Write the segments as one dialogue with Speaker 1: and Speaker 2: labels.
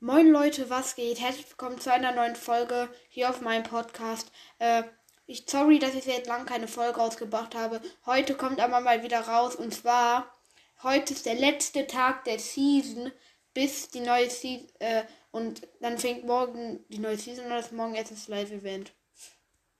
Speaker 1: Moin Leute, was geht? Herzlich willkommen zu einer neuen Folge hier auf meinem Podcast. Äh, ich sorry, dass ich jetzt lang keine Folge rausgebracht habe. Heute kommt aber mal wieder raus und zwar heute ist der letzte Tag der Season bis die neue Season äh, und dann fängt morgen die neue Season oder ist morgen erst das Live Event.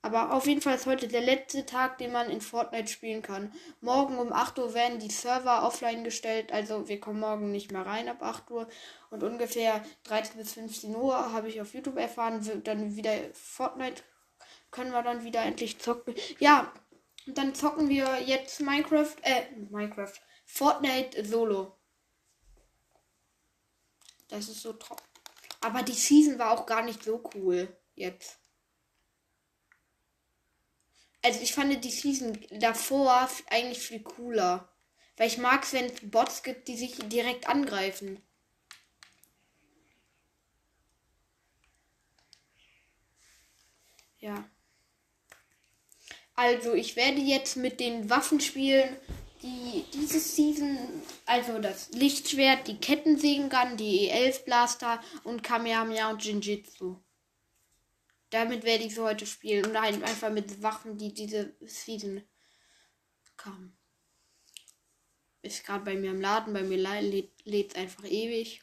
Speaker 1: Aber auf jeden Fall ist heute der letzte Tag, den man in Fortnite spielen kann. Morgen um 8 Uhr werden die Server offline gestellt. Also wir kommen morgen nicht mehr rein ab 8 Uhr. Und ungefähr 13 bis 15 Uhr habe ich auf YouTube erfahren, wird dann wieder Fortnite können wir dann wieder endlich zocken. Ja, dann zocken wir jetzt Minecraft, äh, Minecraft, Fortnite Solo. Das ist so trocken. Aber die Season war auch gar nicht so cool jetzt. Also ich fand die Season davor eigentlich viel cooler. Weil ich mag es, wenn es Bots gibt, die sich direkt angreifen. Ja. Also ich werde jetzt mit den Waffen spielen, die diese Season, also das Lichtschwert, die Kettensägengun, die E11 Blaster und Kamehameha und Jinjitsu. Damit werde ich so heute spielen. Und halt einfach mit Waffen, die diese Season kamen. Ist gerade bei mir im Laden. Bei mir lädt es einfach ewig.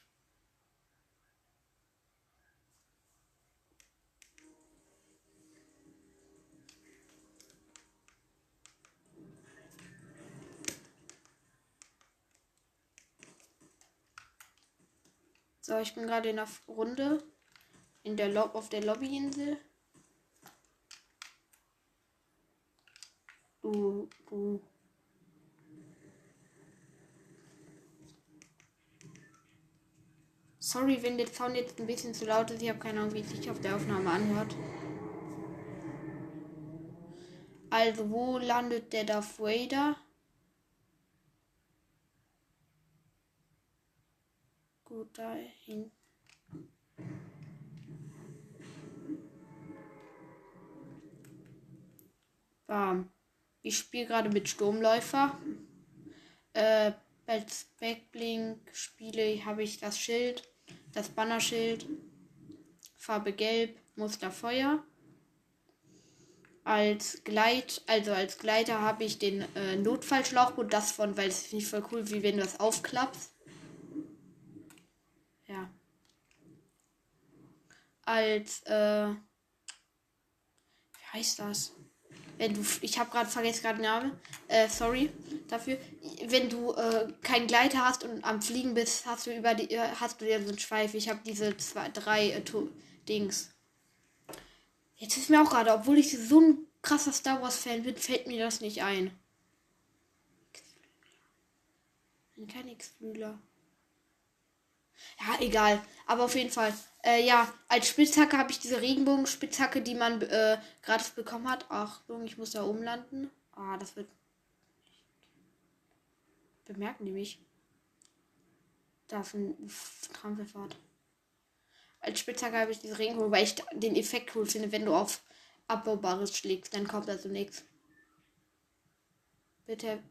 Speaker 1: So, ich bin gerade in der Runde in der Lob auf der Lobbyinsel. Du, du. Sorry, wenn der Sound jetzt ein bisschen zu laut ist. Ich habe keine Ahnung, wie es sich auf der Aufnahme anhört. Also, wo landet der Darth Vader? Gut, da hinten. Bam. Ich spiele gerade mit Sturmläufer. Äh, als Backblink spiele habe ich das Schild, das Bannerschild, Farbe Gelb, Muster Feuer. Als Gleit, also als Gleiter habe ich den äh, Notfallschlauchboot, das von, weil es finde ich voll cool, wie wenn du das aufklappst. Ja. Als, äh, wie heißt das? Wenn du, ich habe gerade vergessen gerade Name, äh, sorry dafür. Wenn du äh, keinen Gleiter hast und am Fliegen bist, hast du über die, äh, hast du ja so einen Schweif. Ich habe diese zwei, drei äh, Dings. Jetzt ist mir auch gerade, obwohl ich so ein krasser Star Wars Fan bin, fällt mir das nicht ein. Kein X-Flügler. Ja, egal. Aber auf jeden Fall. Äh, ja, als Spitzhacke habe ich diese Regenbogenspitzhacke, die man äh, gratis bekommen hat. Achtung, ich muss da umlanden. Ah, das wird. Bemerken die mich? Da ist ein Trampelfahrt. Als Spitzhacke habe ich diese Regenbogen, weil ich den Effekt cool finde, wenn du auf Abbaubares schlägst, dann kommt also nichts. Bitte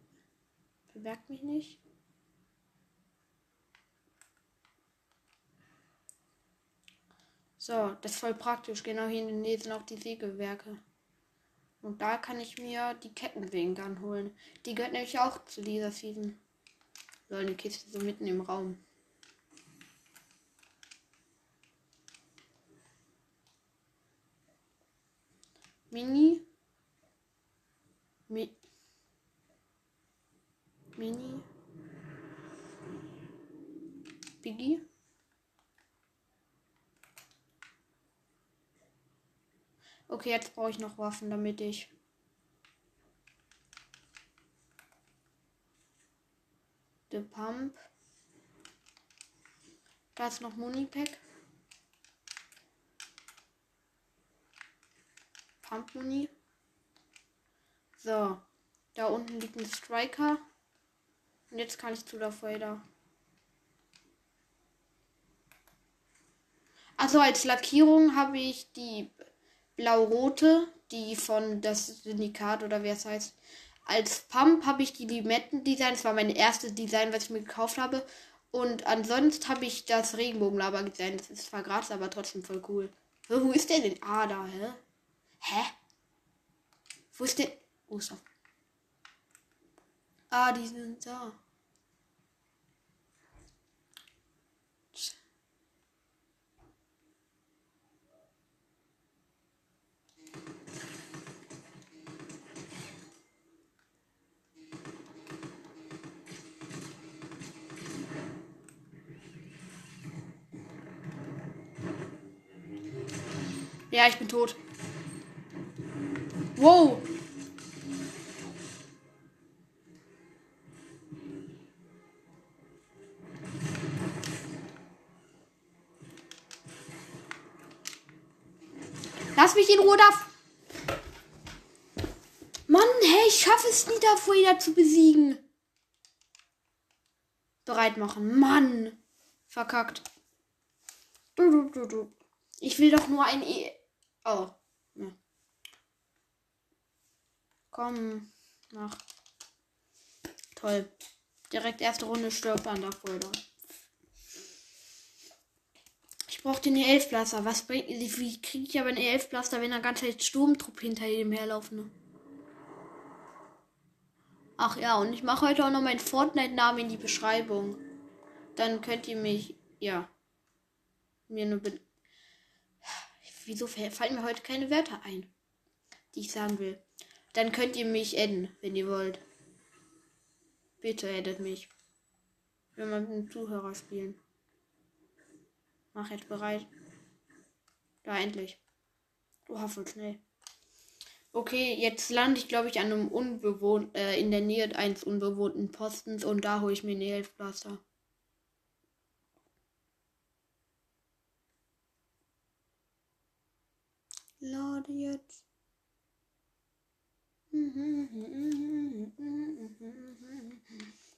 Speaker 1: bemerkt mich nicht. So, das ist voll praktisch. Genau hier in der Nähe sind auch die Sägewerke. Und da kann ich mir die Kettensägen dann holen. Die gehört nämlich auch zu dieser Season. So, eine Kiste so mitten im Raum. Mini. Mi Mini. Biggie. Okay, jetzt brauche ich noch Waffen, damit ich. The Pump. Da ist noch Muni-Pack. Pump-Muni. So. Da unten liegt ein Striker. Und jetzt kann ich zu der Fader. Also als Lackierung habe ich die blau-rote, die von das Syndikat oder wer es heißt. Als Pump habe ich die Limetten-Design. Das war mein erstes Design, was ich mir gekauft habe. Und ansonsten habe ich das Regenbogenlava gesehen. Das ist zwar gratis, aber trotzdem voll cool. Wo ist der denn? Ah, da, hä? Hä? Wo ist der? Wo ist er? Ah, die sind da. Ja, ich bin tot. Wow. Lass mich in Ruhe da. Mann, hey, ich schaffe es nie, da wieder zu besiegen. Bereit machen. Mann. Verkackt. Du, du, du, du. Ich will doch nur ein e Oh. Ja. Komm. Mach. Toll. Direkt erste Runde stirbt an der Folge. Ich brauche den E11-Blaster. Was bringt. Wie kriege ich aber einen E11-Blaster, wenn da ganze Zeit Sturmtrupp hinter ihm herlaufen? Ach ja, und ich mache heute auch noch meinen Fortnite-Namen in die Beschreibung. Dann könnt ihr mich, ja, mir nur Wieso fallen mir heute keine Wörter ein, die ich sagen will? Dann könnt ihr mich adden, wenn ihr wollt. Bitte addet mich. Wenn wir mit einem Zuhörer spielen. Mach jetzt bereit. Da endlich. Oha, voll schnell. Okay, jetzt lande ich, glaube ich, an einem unbewohnt, äh, in der Nähe eines unbewohnten Postens und da hole ich mir einen Elfblaster. Lade jetzt.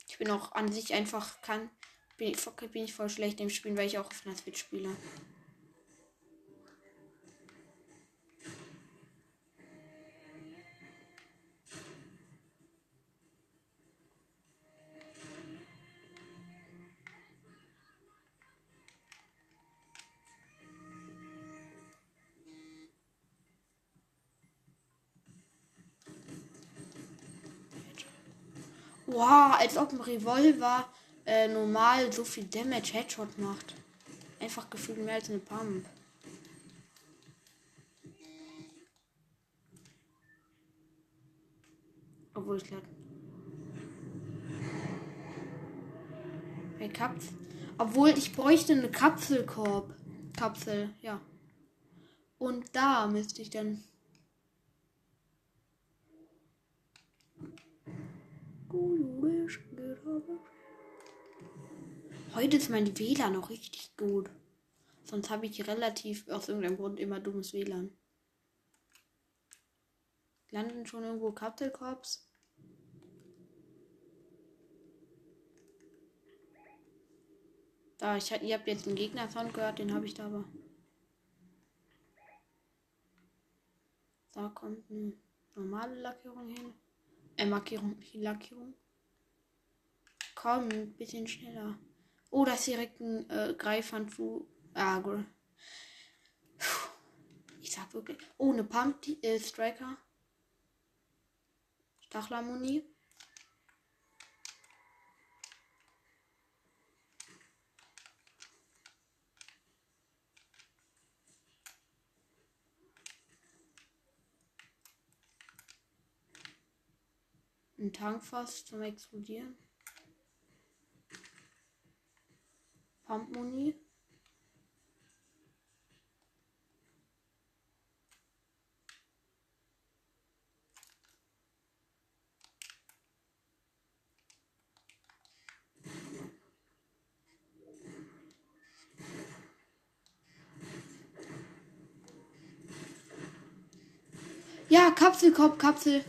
Speaker 1: Ich bin auch an sich einfach kann. Bin ich, bin ich voll schlecht im Spielen, weil ich auch auf einer Switch spiele. Wow, als ob ein Revolver äh, normal so viel Damage Headshot macht. Einfach gefühlt mehr als eine Pump. Obwohl ich glaube. Hey, Kapsel. Obwohl ich bräuchte eine Kapselkorb. Kapsel, ja. Und da müsste ich dann Heute ist mein WLAN noch richtig gut. Sonst habe ich relativ aus irgendeinem Grund immer dummes WLAN. Landen schon irgendwo Kapselkorps? Da, ich, ihr habt jetzt einen Gegner-Sound gehört, den habe ich da aber. Da kommt eine normale Lackierung hin. Äh, Markierung, Lackierung. Komm, ein bisschen schneller. Oh, das ist direkt ein äh, Greifhandschuh. Ah, gut. Ich sag wirklich. Oh, eine Pump äh, Striker. Stachlermuni. Ein Tankfass zum Explodieren. Pumpmuni. Ja, Kapselkorb, Kapsel.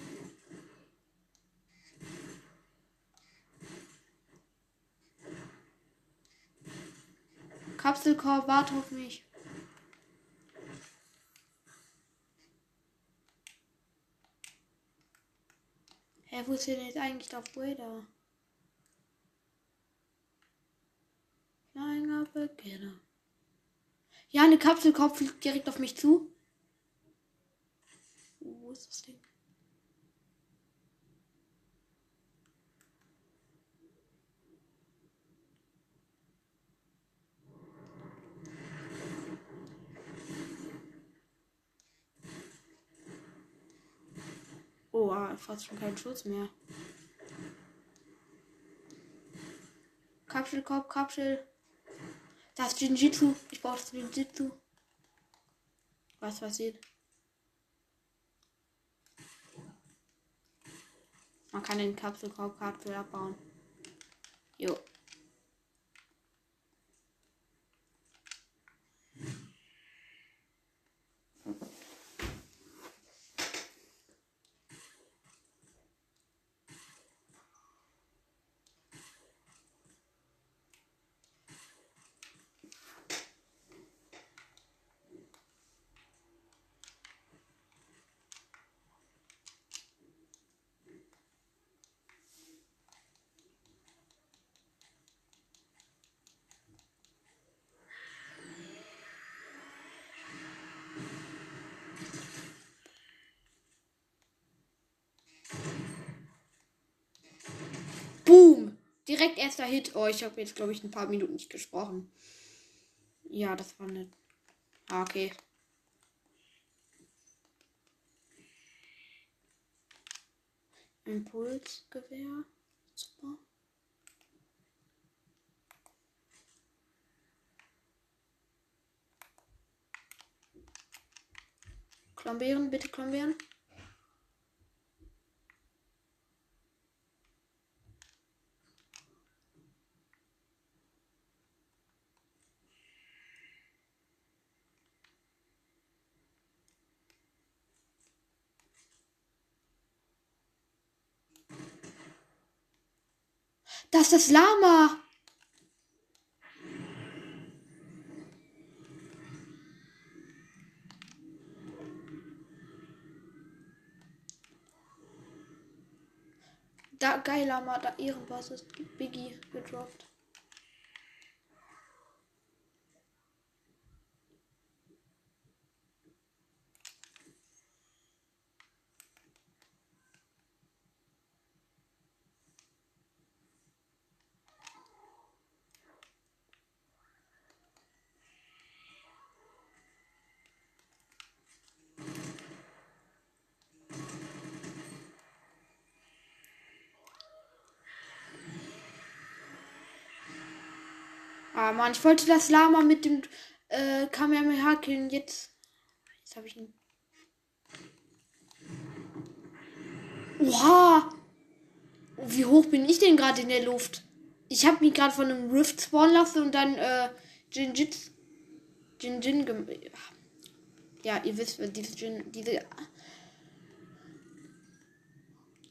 Speaker 1: Kapselkorb, warte auf mich. Hä, wo ist denn jetzt eigentlich der? Flying up again. Ja, eine Kapselkopf fliegt direkt auf mich zu. Wo ist das Ding? Oh, ah, fast schon keinen Schutz mehr. Kapselkopf, Kapsel. Das Jinjitsu. Ich brauche das Jinjitsu. Was passiert? Man kann den Kapselkorb Kapsel abbauen. Jo. Boom! Direkt erster Hit. Oh, ich habe jetzt, glaube ich, ein paar Minuten nicht gesprochen. Ja, das war nett. Ah, okay. Impulsgewehr. Super. Klombeeren, bitte Klombeeren. Das ist das Lama. Da, geil, Lama, da irgendwas ist Biggie gedroppt. Ah, Mann, ich wollte das Lama mit dem äh, Kamehameha killen. Jetzt. Jetzt habe ich ihn. Oha! Wie hoch bin ich denn gerade in der Luft? Ich habe mich gerade von einem Rift spawnen lassen und dann äh, Jinjitsu. Jin Jin Ja, ihr wisst, dieses Jin. Diese.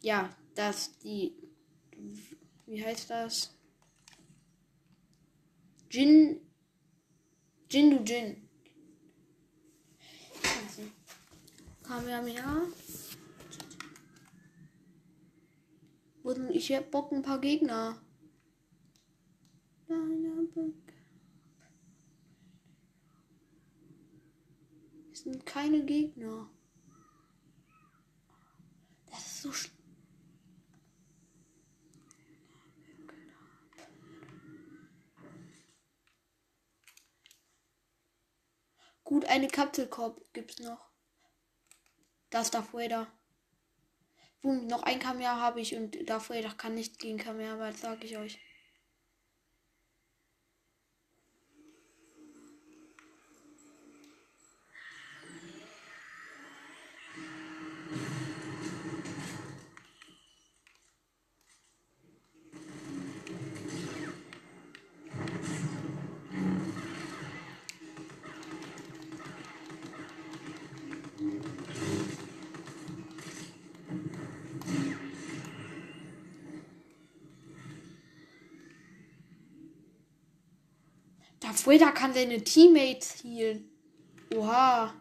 Speaker 1: Ja, das, die. Wie heißt das? Jin. Jin du Jin. Kamehameha. Und ich hab Bock ein paar Gegner. Es sind keine Gegner. Das ist so schlimm. Gut, eine Kapselkorb gibt's noch. Das darf Vader. Boom, noch ein Kamera habe ich und Darth Vader kann nicht gegen Kamera, weil sage ich euch. Azueda kann seine Teammates healen. Oha.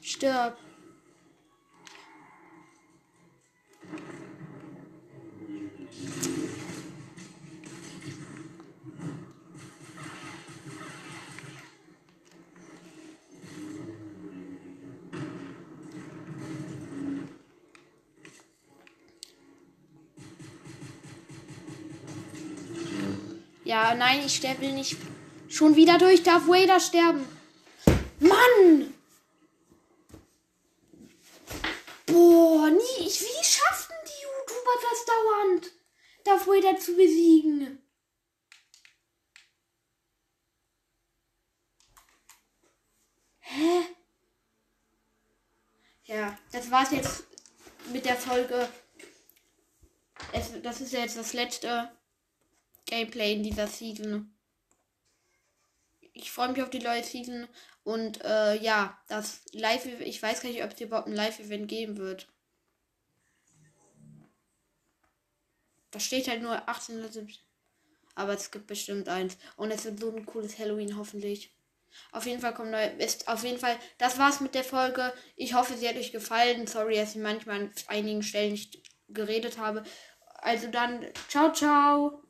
Speaker 1: Stirb. Ja, nein, ich sterbe will nicht. Schon wieder durch Darth Vader sterben. Mann! Boah, nie. Ich, wie schafften die YouTuber das dauernd? Darth Vader zu besiegen. Hä? Ja, das war's jetzt mit der Folge. Es, das ist jetzt das letzte Gameplay in dieser Season. Ich freue mich auf die neue Season und äh, ja, das Live, ich weiß gar nicht, ob es überhaupt ein Live-Event geben wird. Da steht halt nur 1870. Aber es gibt bestimmt eins. Und es wird so ein cooles Halloween, hoffentlich. Auf jeden Fall kommt neu. Ist auf jeden Fall. Das war's mit der Folge. Ich hoffe, sie hat euch gefallen. Sorry, dass ich manchmal an einigen Stellen nicht geredet habe. Also dann, ciao, ciao.